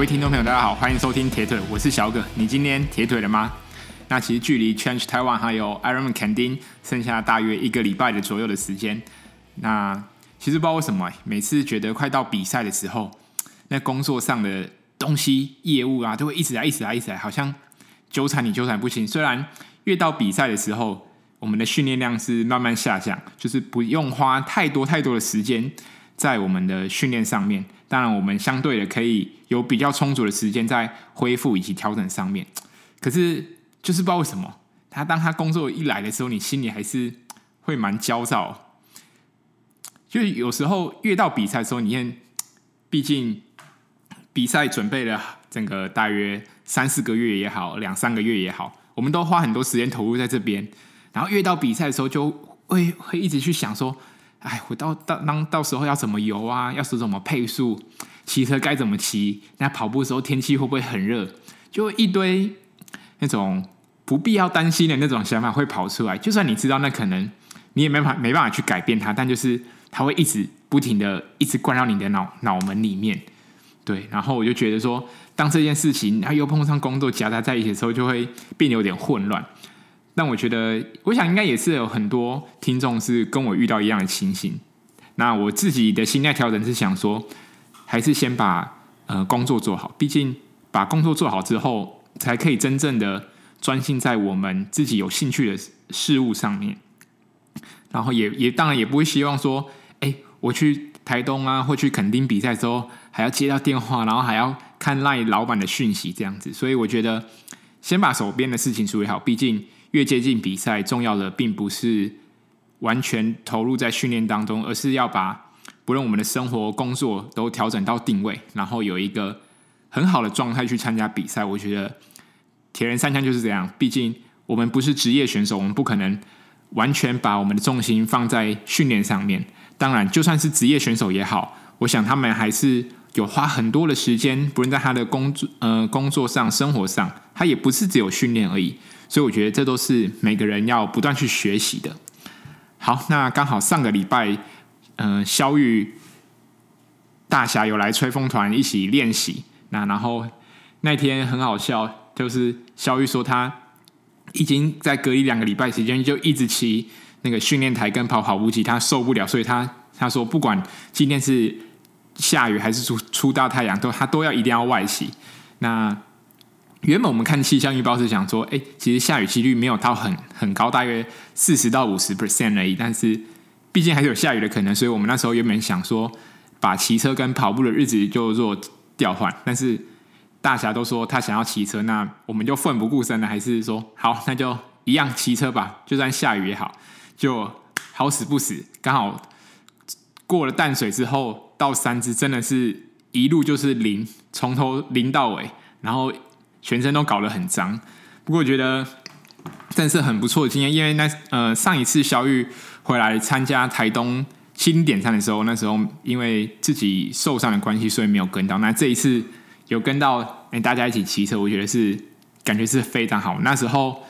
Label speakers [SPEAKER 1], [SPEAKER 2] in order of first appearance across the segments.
[SPEAKER 1] 各位听众朋友，大家好，欢迎收听铁腿，我是小葛。你今天铁腿了吗？那其实距离 Change Taiwan 还有 Ironman 垦丁剩下大约一个礼拜的左右的时间。那其实不知道为什么，每次觉得快到比赛的时候，那工作上的东西、业务啊，都会一直来、一直来、一直来，好像纠缠你纠缠不清。虽然越到比赛的时候，我们的训练量是慢慢下降，就是不用花太多太多的时间在我们的训练上面。当然，我们相对的可以有比较充足的时间在恢复以及调整上面。可是，就是不知道为什么，他当他工作一来的时候，你心里还是会蛮焦躁。就是有时候越到比赛的时候，你看，毕竟比赛准备了整个大约三四个月也好，两三个月也好，我们都花很多时间投入在这边。然后越到比赛的时候，就会会一直去想说。哎，我到到当到时候要怎么游啊？要是怎么配速？骑车该怎么骑？那跑步的时候天气会不会很热？就一堆那种不必要担心的那种想法会跑出来。就算你知道那可能你也没法没办法去改变它，但就是它会一直不停的一直灌到你的脑脑门里面。对，然后我就觉得说，当这件事情它又碰上工作夹杂在一起的时候，就会变得有点混乱。但我觉得，我想应该也是有很多听众是跟我遇到一样的情形。那我自己的心态调整是想说，还是先把呃工作做好。毕竟把工作做好之后，才可以真正的专心在我们自己有兴趣的事物上面。然后也也当然也不会希望说，哎，我去台东啊，或去垦丁比赛之后，还要接到电话，然后还要看赖老板的讯息这样子。所以我觉得，先把手边的事情处理好。毕竟。越接近比赛，重要的并不是完全投入在训练当中，而是要把不论我们的生活、工作都调整到定位，然后有一个很好的状态去参加比赛。我觉得铁人三项就是这样，毕竟我们不是职业选手，我们不可能完全把我们的重心放在训练上面。当然，就算是职业选手也好，我想他们还是有花很多的时间，不论在他的工作、呃工作上、生活上，他也不是只有训练而已。所以我觉得这都是每个人要不断去学习的。好，那刚好上个礼拜，嗯、呃，萧昱大侠有来吹风团一起练习。那然后那天很好笑，就是萧玉说他已经在隔离两个礼拜时间，就一直骑那个训练台跟跑跑步机，他受不了，所以他他说不管今天是下雨还是出出大太阳，都他都要一定要外骑。那原本我们看气象预报是想说，哎，其实下雨几率没有到很很高，大约四十到五十 percent 而已。但是毕竟还是有下雨的可能，所以我们那时候原本想说，把骑车跟跑步的日子就做调换。但是大侠都说他想要骑车，那我们就奋不顾身的，还是说好，那就一样骑车吧，就算下雨也好，就好死不死，刚好过了淡水之后到三只，真的是一路就是淋，从头淋到尾，然后。全身都搞得很脏，不过我觉得真是很不错的经验，因为那呃上一次小玉回来参加台东新点餐的时候，那时候因为自己受伤的关系，所以没有跟到。那这一次有跟到，哎、大家一起骑车，我觉得是感觉是非常好。那时候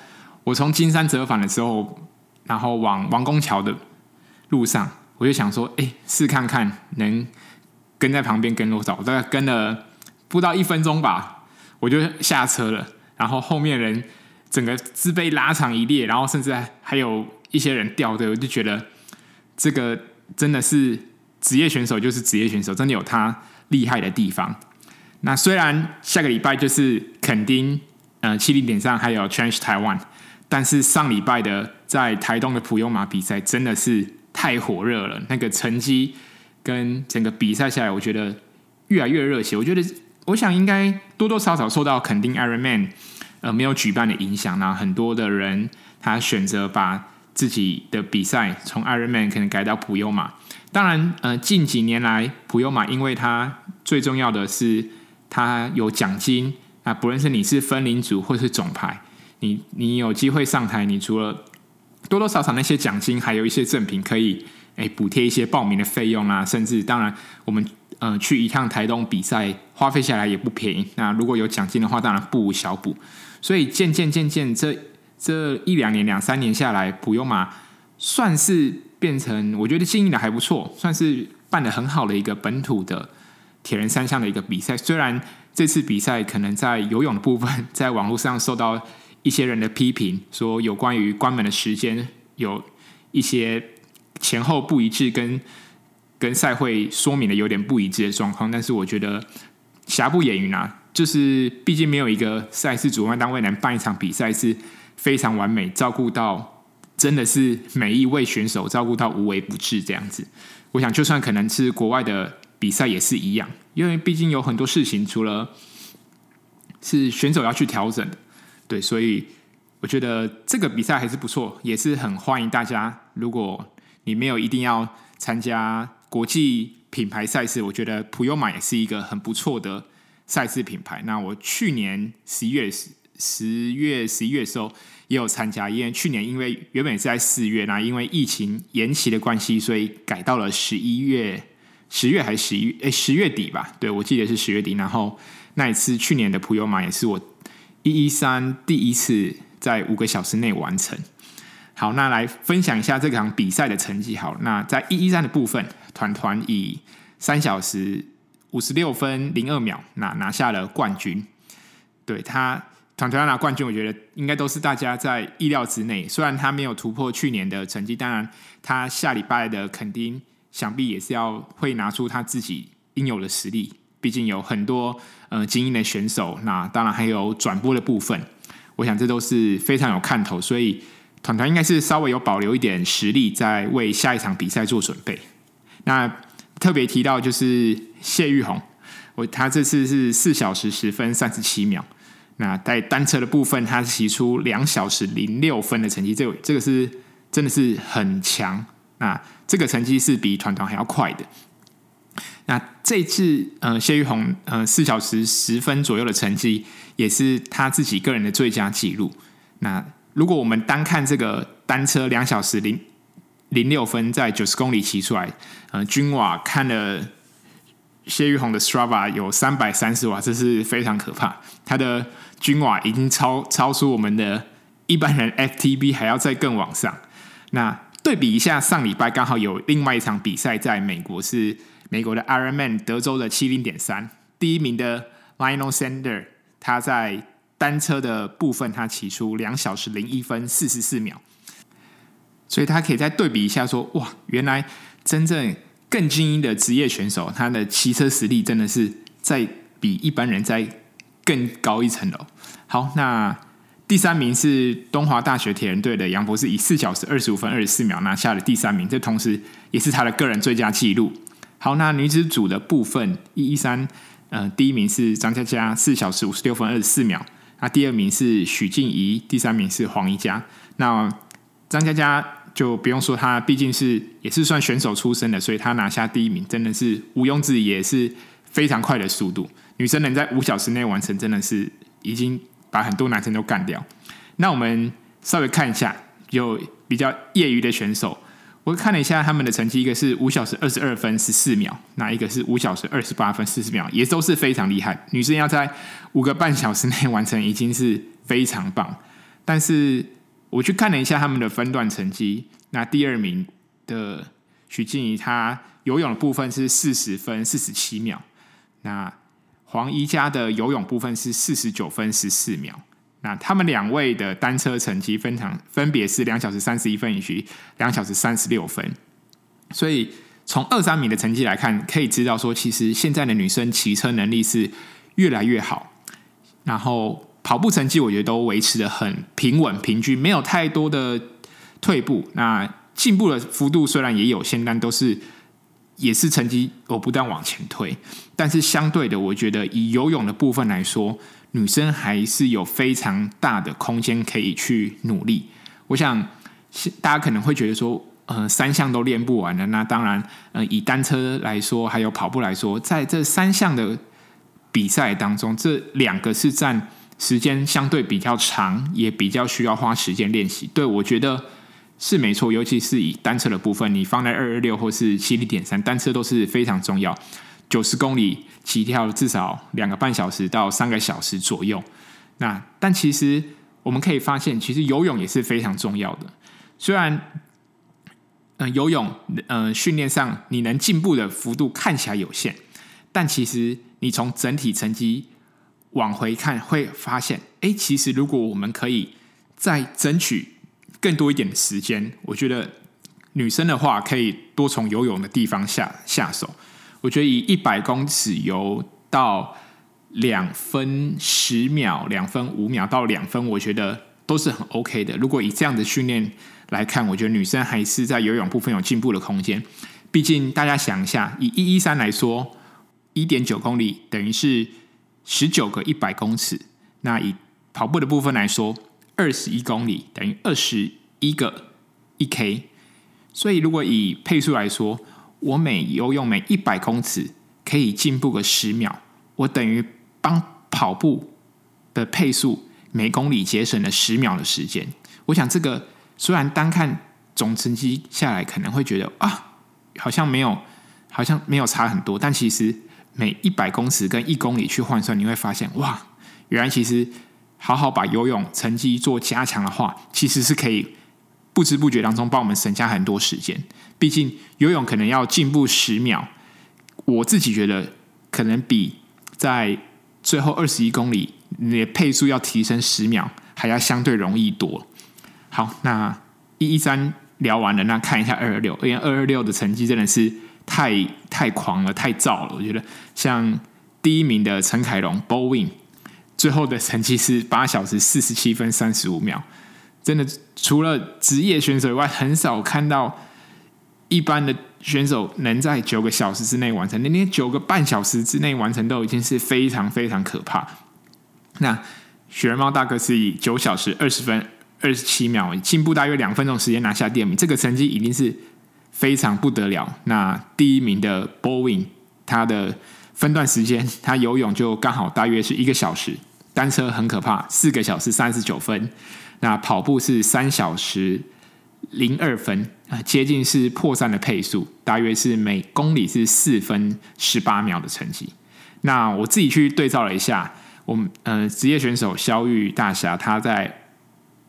[SPEAKER 1] 我从金山折返的时候，然后往王公桥的路上，我就想说，哎、试看看能跟在旁边跟多少，我大概跟了不到一分钟吧。我就下车了，然后后面人整个自被拉长一列，然后甚至还有一些人掉队，我就觉得这个真的是职业选手就是职业选手，真的有他厉害的地方。那虽然下个礼拜就是垦丁呃七零点上还有 Change Taiwan，但是上礼拜的在台东的普悠玛比赛真的是太火热了，那个成绩跟整个比赛下来，我觉得越来越热血，我觉得。我想应该多多少少受到肯定 Ironman 呃没有举办的影响，那很多的人他选择把自己的比赛从 Ironman 可能改到普悠玛。当然，呃，近几年来普悠玛，因为它最重要的是它有奖金啊，不论是你是分领组或是总排，你你有机会上台，你除了多多少少那些奖金，还有一些赠品可以诶补贴一些报名的费用啊，甚至当然我们。嗯、呃，去一趟台东比赛，花费下来也不便宜。那如果有奖金的话，当然不无小补。所以渐渐渐渐，这这一两年、两三年下来，普悠玛算是变成我觉得经营的还不错，算是办得很好的一个本土的铁人三项的一个比赛。虽然这次比赛可能在游泳的部分，在网络上受到一些人的批评，说有关于关门的时间有一些前后不一致，跟跟赛会说明的有点不一致的状况。但是我觉得瑕不掩瑜啊，就是毕竟没有一个赛事主办单位能办一场比赛是非常完美，照顾到。真的是每一位选手照顾到无微不至这样子，我想就算可能是国外的比赛也是一样，因为毕竟有很多事情除了是选手要去调整的，对，所以我觉得这个比赛还是不错，也是很欢迎大家。如果你没有一定要参加国际品牌赛事，我觉得普悠玛也是一个很不错的赛事品牌。那我去年十一月十十月十一月时候。也有参加，因为去年因为原本是在四月，那因为疫情延期的关系，所以改到了十一月，十月还是十一月？哎，十月底吧。对，我记得是十月底。然后那一次去年的普悠玛也是我一一三第一次在五个小时内完成。好，那来分享一下这场比赛的成绩。好，那在一一三的部分，团团以三小时五十六分零二秒，那拿下了冠军。对他。团团拿冠军，我觉得应该都是大家在意料之内。虽然他没有突破去年的成绩，当然他下礼拜的垦丁想必也是要会拿出他自己应有的实力。毕竟有很多呃精英的选手，那当然还有转播的部分，我想这都是非常有看头。所以团团应该是稍微有保留一点实力，在为下一场比赛做准备。那特别提到就是谢玉红，我他这次是四小时十分三十七秒。那在单车的部分，他骑出两小时零六分的成绩，这个这个是真的是很强。那这个成绩是比团团还要快的。那这次呃谢玉红呃四小时十分左右的成绩，也是他自己个人的最佳纪录。那如果我们单看这个单车两小时零零六分在九十公里骑出来，呃均瓦看了谢玉红的 Strava 有三百三十瓦，这是非常可怕。他的均瓦已经超超出我们的一般人 FTB 还要再更往上。那对比一下，上礼拜刚好有另外一场比赛在美国，是美国的 Ironman 德州的七零点三，第一名的 Lionel Sander，他在单车的部分他骑出两小时零一分四十四秒，所以他可以再对比一下说，哇，原来真正更精英的职业选手，他的骑车实力真的是在比一般人在。更高一层楼。好，那第三名是东华大学铁人队的杨博士，以四小时二十五分二十四秒拿下了第三名，这同时也是他的个人最佳纪录。好，那女子组的部分，一一三，呃，第一名是张嘉佳，四小时五十六分二十四秒。那第二名是许静怡，第三名是黄怡佳。那张嘉佳就不用说，他毕竟是也是算选手出身的，所以他拿下第一名，真的是毋庸置疑，也是非常快的速度。女生能在五小时内完成，真的是已经把很多男生都干掉。那我们稍微看一下，有比较业余的选手，我看了一下他们的成绩，一个是五小时二十二分十四秒，那一个是五小时二十八分四十秒，也都是非常厉害。女生要在五个半小时内完成，已经是非常棒。但是我去看了一下他们的分段成绩，那第二名的徐静怡，她游泳的部分是四十分四十七秒，那。黄怡佳的游泳部分是四十九分十四秒，那他们两位的单车成绩分场分别是两小时三十一分以及两小时三十六分，所以从二三名的成绩来看，可以知道说，其实现在的女生骑车能力是越来越好，然后跑步成绩我觉得都维持得很平稳平均，没有太多的退步，那进步的幅度虽然也有限，但都是。也是成绩我不断往前推，但是相对的，我觉得以游泳的部分来说，女生还是有非常大的空间可以去努力。我想大家可能会觉得说，呃，三项都练不完的，那当然，呃，以单车来说，还有跑步来说，在这三项的比赛当中，这两个是占时间相对比较长，也比较需要花时间练习。对，我觉得。是没错，尤其是以单车的部分，你放在二二六或是七零点三，单车都是非常重要。九十公里起跳至少两个半小时到三个小时左右。那但其实我们可以发现，其实游泳也是非常重要的。虽然，嗯、游泳，嗯、训练上你能进步的幅度看起来有限，但其实你从整体成绩往回看，会发现，哎，其实如果我们可以再争取更多一点的时间，我觉得女生的话可以多从游泳的地方下下手。我觉得以一百公尺游到两分十秒、两分五秒到两分，我觉得都是很 OK 的。如果以这样的训练来看，我觉得女生还是在游泳部分有进步的空间。毕竟大家想一下，以一一三来说，一点九公里等于是十九个一百公尺。那以跑步的部分来说，二十一公里等于二十一个一 K。所以如果以配速来说，我每游泳每一百公尺可以进步个十秒，我等于帮跑步的配速每公里节省了十秒的时间。我想这个虽然单看总成绩下来可能会觉得啊，好像没有，好像没有差很多，但其实每一百公尺跟一公里去换算，你会发现哇，原来其实好好把游泳成绩做加强的话，其实是可以不知不觉当中帮我们省下很多时间。毕竟游泳可能要进步十秒，我自己觉得可能比在最后二十一公里你的配速要提升十秒还要相对容易多。好，那一一三聊完了，那看一下二二六，因为二二六的成绩真的是太太狂了，太燥了。我觉得像第一名的陈凯龙 Bowin，最后的成绩是八小时四十七分三十五秒，真的除了职业选手以外，很少看到。一般的选手能在九个小时之内完成，那连九个半小时之内完成都已经是非常非常可怕。那雪人猫大哥是以九小时二十分二十七秒，进步大约两分钟时间拿下第二名，这个成绩已经是非常不得了。那第一名的 Bowen，他的分段时间，他游泳就刚好大约是一个小时，单车很可怕，四个小时三十九分，那跑步是三小时。零二分啊，接近是破三的配速，大约是每公里是四分十八秒的成绩。那我自己去对照了一下，我们呃职业选手肖玉大侠他在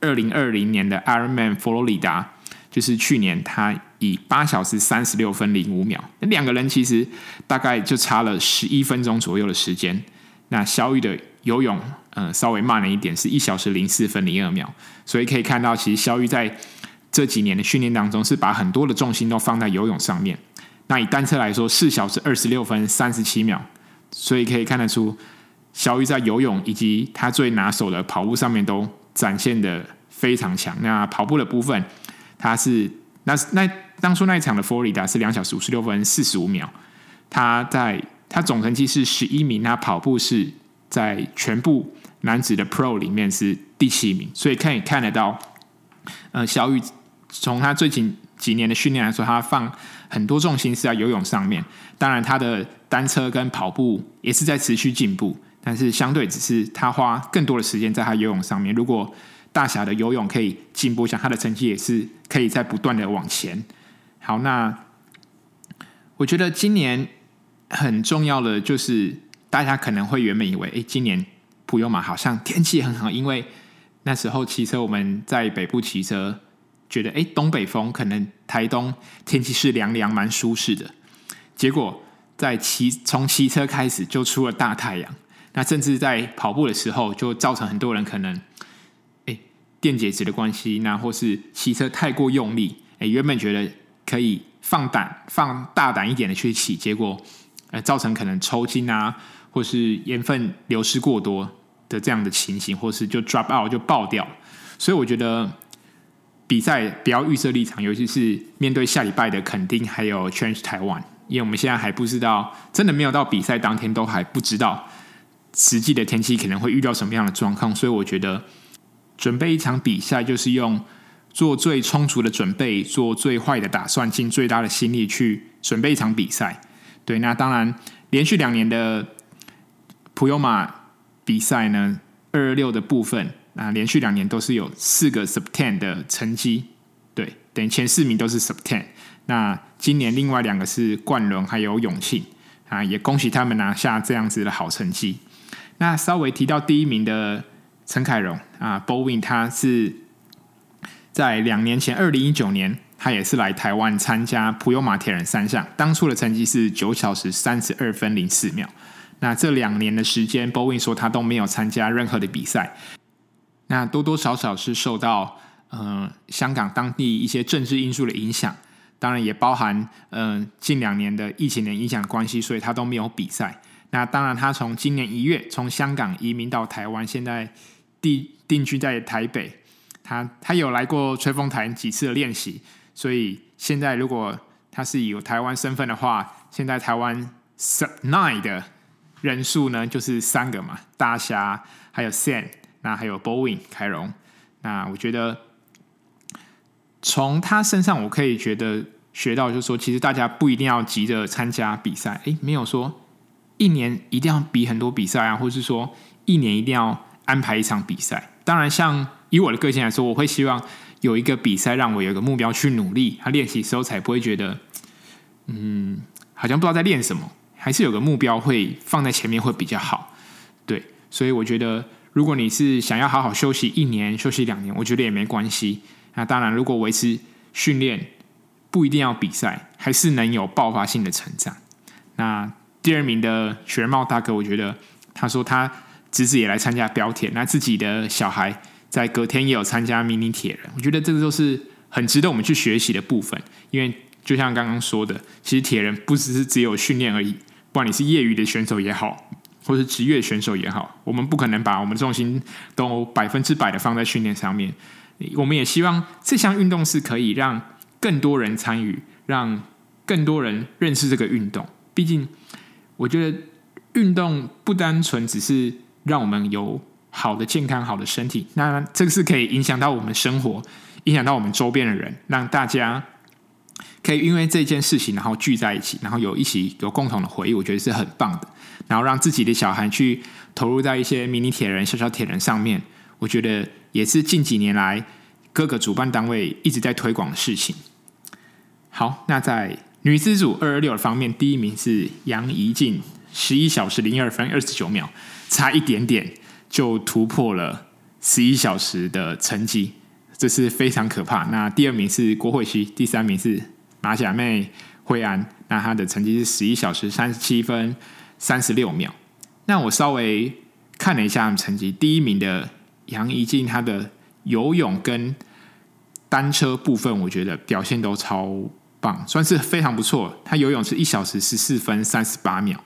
[SPEAKER 1] 二零二零年的 Ironman 佛罗里达，就是去年他以八小时三十六分零五秒，那两个人其实大概就差了十一分钟左右的时间。那肖玉的游泳呃稍微慢了一点，是一小时零四分零二秒，所以可以看到其实肖玉在这几年的训练当中，是把很多的重心都放在游泳上面。那以单车来说，四小时二十六分三十七秒，所以可以看得出，萧昱在游泳以及他最拿手的跑步上面都展现的非常强。那跑步的部分，他是那那当初那一场的佛罗里达是两小时五十六分四十五秒，他在他总成绩是十一名，他跑步是在全部男子的 Pro 里面是第七名，所以可以看得到，呃，小雨。从他最近几年的训练来说，他放很多重心是在游泳上面。当然，他的单车跟跑步也是在持续进步，但是相对只是他花更多的时间在他游泳上面。如果大侠的游泳可以进步，像他的成绩也是可以在不断的往前。好，那我觉得今年很重要的就是，大家可能会原本以为，哎，今年普悠玛好像天气很好，因为那时候骑车我们在北部骑车。觉得哎，东北风可能台东天气是凉凉蛮舒适的，结果在骑从骑车开始就出了大太阳，那甚至在跑步的时候就造成很多人可能哎电解质的关系，那或是骑车太过用力，哎原本觉得可以放胆放大胆一点的去骑，结果呃造成可能抽筋啊，或是盐分流失过多的这样的情形，或是就 drop out 就爆掉，所以我觉得。比赛不要预设立场，尤其是面对下礼拜的肯定还有 Challenge 台湾，因为我们现在还不知道，真的没有到比赛当天都还不知道实际的天气可能会遇到什么样的状况，所以我觉得准备一场比赛就是用做最充足的准备，做最坏的打算，尽最大的心力去准备一场比赛。对，那当然连续两年的普悠玛比赛呢，二二六的部分。啊连续两年都是有四个 sub ten 的成绩，对，等于前四名都是 sub ten。那今年另外两个是冠伦还有永庆啊，也恭喜他们拿下这样子的好成绩。那稍微提到第一名的陈凯荣啊，Bowen 他是在两年前二零一九年他也是来台湾参加普悠玛铁人三项，当初的成绩是九小时三十二分零四秒。那这两年的时间，Bowen 说他都没有参加任何的比赛。那多多少少是受到呃香港当地一些政治因素的影响，当然也包含嗯、近两年的疫情的影响关系，所以他都没有比赛。那当然，他从今年一月从香港移民到台湾，现在定定居在台北。他他有来过吹风台几次的练习，所以现在如果他是有台湾身份的话，现在台湾 Sub9 的人数呢就是三个嘛，大侠还有 Sam，那还有 Bowen 凯荣。那我觉得从他身上我可以觉得学到，就是说其实大家不一定要急着参加比赛，诶，没有说。一年一定要比很多比赛啊，或是说一年一定要安排一场比赛。当然，像以我的个性来说，我会希望有一个比赛让我有一个目标去努力，他练习时候才不会觉得，嗯，好像不知道在练什么，还是有个目标会放在前面会比较好。对，所以我觉得，如果你是想要好好休息一年、休息两年，我觉得也没关系。那当然，如果维持训练，不一定要比赛，还是能有爆发性的成长。那。第二名的雪人帽大哥，我觉得他说他侄子也来参加标铁，那自己的小孩在隔天也有参加迷你铁人，我觉得这个都是很值得我们去学习的部分。因为就像刚刚说的，其实铁人不只是只有训练而已，不管你是业余的选手也好，或是职业选手也好，我们不可能把我们的重心都百分之百的放在训练上面。我们也希望这项运动是可以让更多人参与，让更多人认识这个运动。毕竟。我觉得运动不单纯只是让我们有好的健康、好的身体，那这个是可以影响到我们生活，影响到我们周边的人，让大家可以因为这件事情，然后聚在一起，然后有一起有共同的回忆，我觉得是很棒的。然后让自己的小孩去投入在一些迷你铁人、小小铁人上面，我觉得也是近几年来各个主办单位一直在推广的事情。好，那在。女子组二二六方面，第一名是杨怡静，十一小时零二分二十九秒，差一点点就突破了十一小时的成绩，这是非常可怕。那第二名是郭慧熙，第三名是马甲妹惠安，那她的成绩是十一小时三十七分三十六秒。那我稍微看了一下成绩，第一名的杨怡静，她的游泳跟单车部分，我觉得表现都超棒，算是非常不错。她游泳是一小时十四分三十八秒，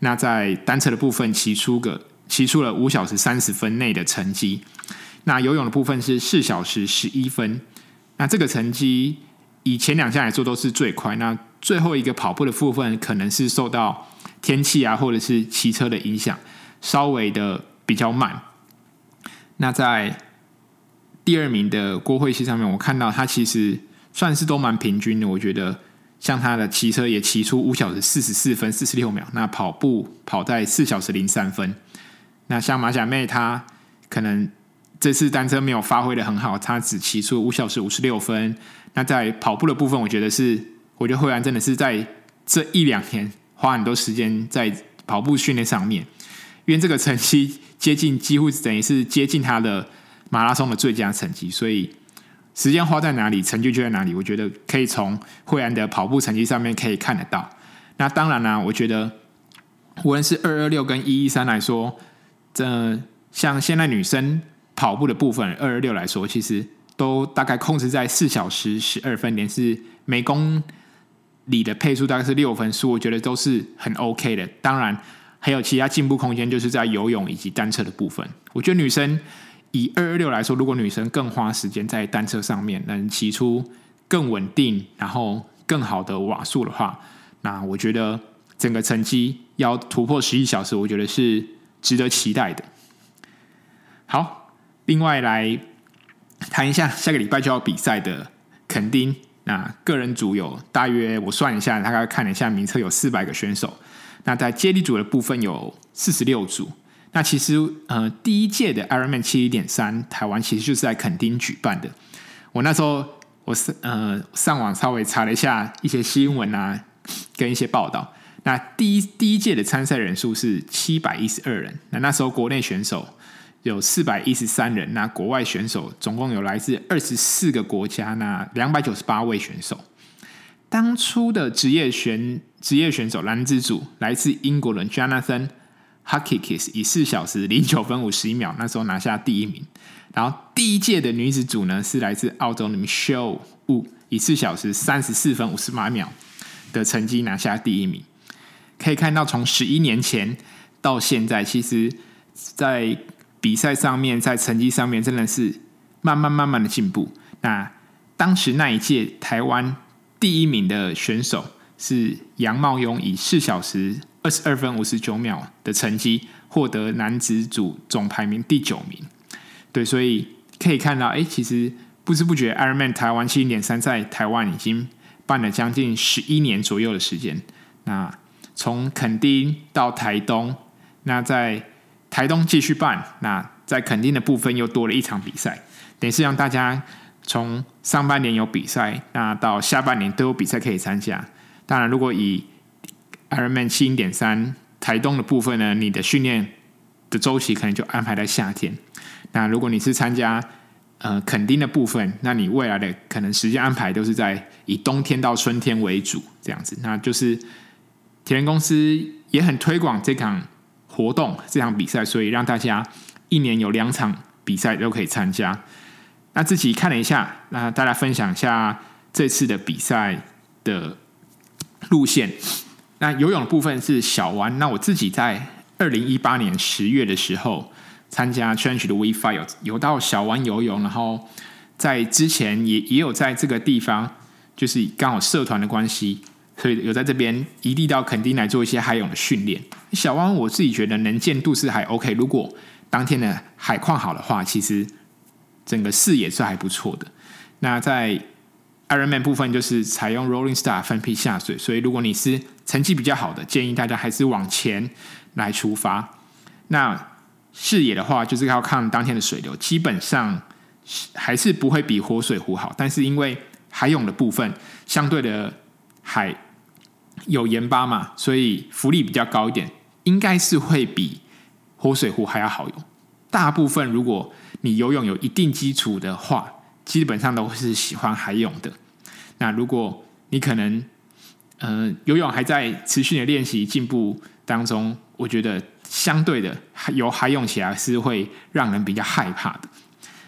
[SPEAKER 1] 那在单车的部分骑出个骑出了五小时三十分内的成绩。那游泳的部分是四小时十一分，那这个成绩以前两项来说都是最快。那最后一个跑步的部分可能是受到天气啊或者是骑车的影响，稍微的比较慢。那在第二名的郭慧熙上面，我看到他其实。算是都蛮平均的，我觉得像他的骑车也骑出五小时四十四分四十六秒，那跑步跑在四小时零三分。那像马甲妹，她可能这次单车没有发挥的很好，他只骑出五小时五十六分。那在跑步的部分，我觉得是，我觉得惠安真的是在这一两年花很多时间在跑步训练上面，因为这个成绩接近，几乎等于是接近他的马拉松的最佳成绩，所以。时间花在哪里，成就就在哪里。我觉得可以从惠安的跑步成绩上面可以看得到。那当然呢、啊，我觉得无论是二二六跟一一三来说，这像现在女生跑步的部分，二二六来说，其实都大概控制在四小时十二分，连是每公里的配速大概是六分数，我觉得都是很 OK 的。当然还有其他进步空间，就是在游泳以及单车的部分。我觉得女生。以二二六来说，如果女生更花时间在单车上面，能骑出更稳定，然后更好的瓦数的话，那我觉得整个成绩要突破十一小时，我觉得是值得期待的。好，另外来谈一下下个礼拜就要比赛的垦丁，那个人组有大约我算一下，大概看了一下名册有四百个选手，那在接力组的部分有四十六组。那其实，呃，第一届的 Ironman 七一点三台湾其实就是在垦丁举办的。我那时候，我是呃上网稍微查了一下一些新闻啊，跟一些报道。那第一第一届的参赛人数是七百一十二人。那那时候国内选手有四百一十三人，那国外选手总共有来自二十四个国家，那两百九十八位选手。当初的职业选职业选手男子组来自英国人 Jonathan Hukikis 以四小时零九分五十一秒那时候拿下第一名。然后第一届的女子组呢是来自澳洲的 Michelle Wu 以四小时三十四分五十八秒的成绩拿下第一名。可以看到，从十一年前到现在，其实，在比赛上面，在成绩上面，真的是慢慢慢慢的进步。那当时那一届台湾第一名的选手是杨茂庸，以四小时二十二分五十九秒的成绩获得男子组总排名第九名。对，所以可以看到，哎，其实不知不觉，Ironman 台湾七零点三在台湾已经办了将近十一年左右的时间。那从垦丁到台东，那在台东继续办，那在垦丁的部分又多了一场比赛，等于是让大家从上半年有比赛，那到下半年都有比赛可以参加。当然，如果以 Ironman 七零点三台东的部分呢，你的训练的周期可能就安排在夏天。那如果你是参加呃垦丁的部分，那你未来的可能时间安排都是在以冬天到春天为主，这样子，那就是铁人公司也很推广这场。活动这场比赛，所以让大家一年有两场比赛都可以参加。那自己看了一下，那大家分享一下这次的比赛的路线。那游泳的部分是小湾。那我自己在二零一八年十月的时候参加 Challenge 的 V5 有游到小湾游泳，然后在之前也也有在这个地方，就是刚好社团的关系。所以有在这边移地到垦丁来做一些海泳的训练。小湾我自己觉得能见度是还 OK，如果当天的海况好的话，其实整个视野是还不错的。那在 Ironman 部分就是采用 Rolling Star 分批下水，所以如果你是成绩比较好的，建议大家还是往前来出发。那视野的话，就是要看当天的水流，基本上还是不会比活水湖好，但是因为海泳的部分相对的海。有盐巴嘛，所以浮力比较高一点，应该是会比活水湖还要好用。大部分如果你游泳有一定基础的话，基本上都是喜欢海泳的。那如果你可能，呃，游泳还在持续的练习进步当中，我觉得相对的游海泳起来是会让人比较害怕的。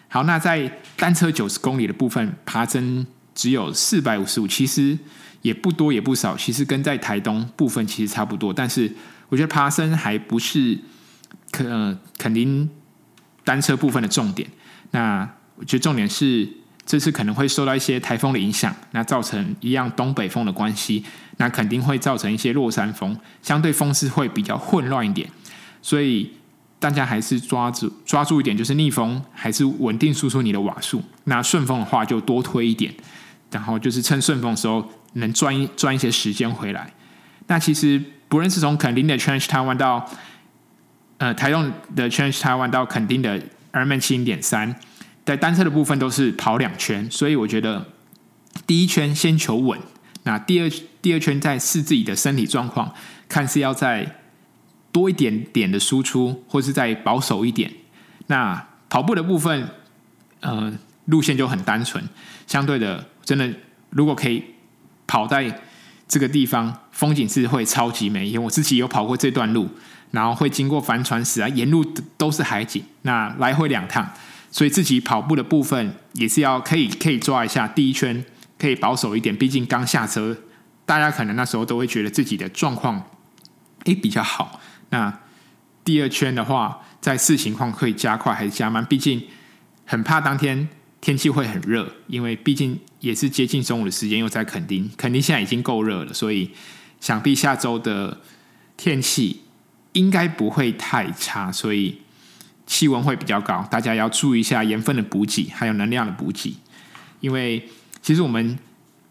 [SPEAKER 1] 好，那在单车九十公里的部分，爬升只有四百五十五，其实。也不多也不少，其实跟在台东部分其实差不多，但是我觉得爬升还不是可、呃、肯定单车部分的重点。那我觉得重点是这次可能会受到一些台风的影响，那造成一样东北风的关系，那肯定会造成一些落山风，相对风势会比较混乱一点。所以大家还是抓住抓住一点，就是逆风还是稳定输出你的瓦数，那顺风的话就多推一点，然后就是趁顺风的时候。能赚一赚一些时间回来。那其实不论是从垦丁的 Change Taiwan 到呃台东的 Change Taiwan 到垦丁的 r m a n 七零点三，在单车的部分都是跑两圈，所以我觉得第一圈先求稳，那第二第二圈再试自己的身体状况，看是要再多一点点的输出，或是再保守一点。那跑步的部分，呃，路线就很单纯，相对的，真的如果可以。跑在这个地方，风景是会超级美。因为我自己有跑过这段路，然后会经过帆船石啊，沿路都是海景。那来回两趟，所以自己跑步的部分也是要可以可以抓一下第一圈，可以保守一点。毕竟刚下车，大家可能那时候都会觉得自己的状况诶比较好。那第二圈的话，在视情况可以加快还是加慢？毕竟很怕当天。天气会很热，因为毕竟也是接近中午的时间，又在垦丁，垦丁现在已经够热了，所以想必下周的天气应该不会太差，所以气温会比较高，大家要注意一下盐分的补给，还有能量的补给。因为其实我们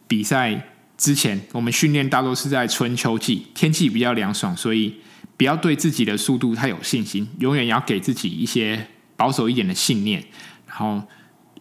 [SPEAKER 1] 比赛之前，我们训练大多是在春秋季，天气比较凉爽，所以不要对自己的速度太有信心，永远要给自己一些保守一点的信念，然后。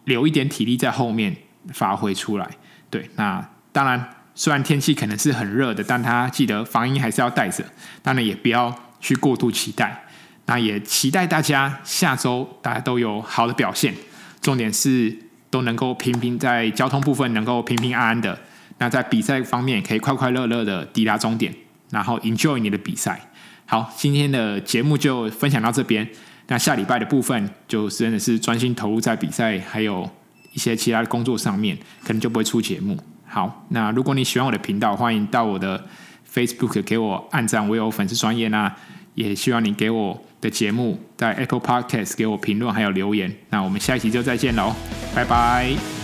[SPEAKER 1] 留一点体力在后面发挥出来，对，那当然，虽然天气可能是很热的，但他记得防音还是要带着，当然也不要去过度期待。那也期待大家下周大家都有好的表现，重点是都能够平平在交通部分能够平平安安的。那在比赛方面可以快快乐乐的抵达终点，然后 enjoy 你的比赛。好，今天的节目就分享到这边。那下礼拜的部分就真的是专心投入在比赛，还有一些其他的工作上面，可能就不会出节目。好，那如果你喜欢我的频道，欢迎到我的 Facebook 给我按赞，我有粉丝专业呢也希望你给我的节目在 Apple Podcast 给我评论还有留言。那我们下一期就再见喽，拜拜。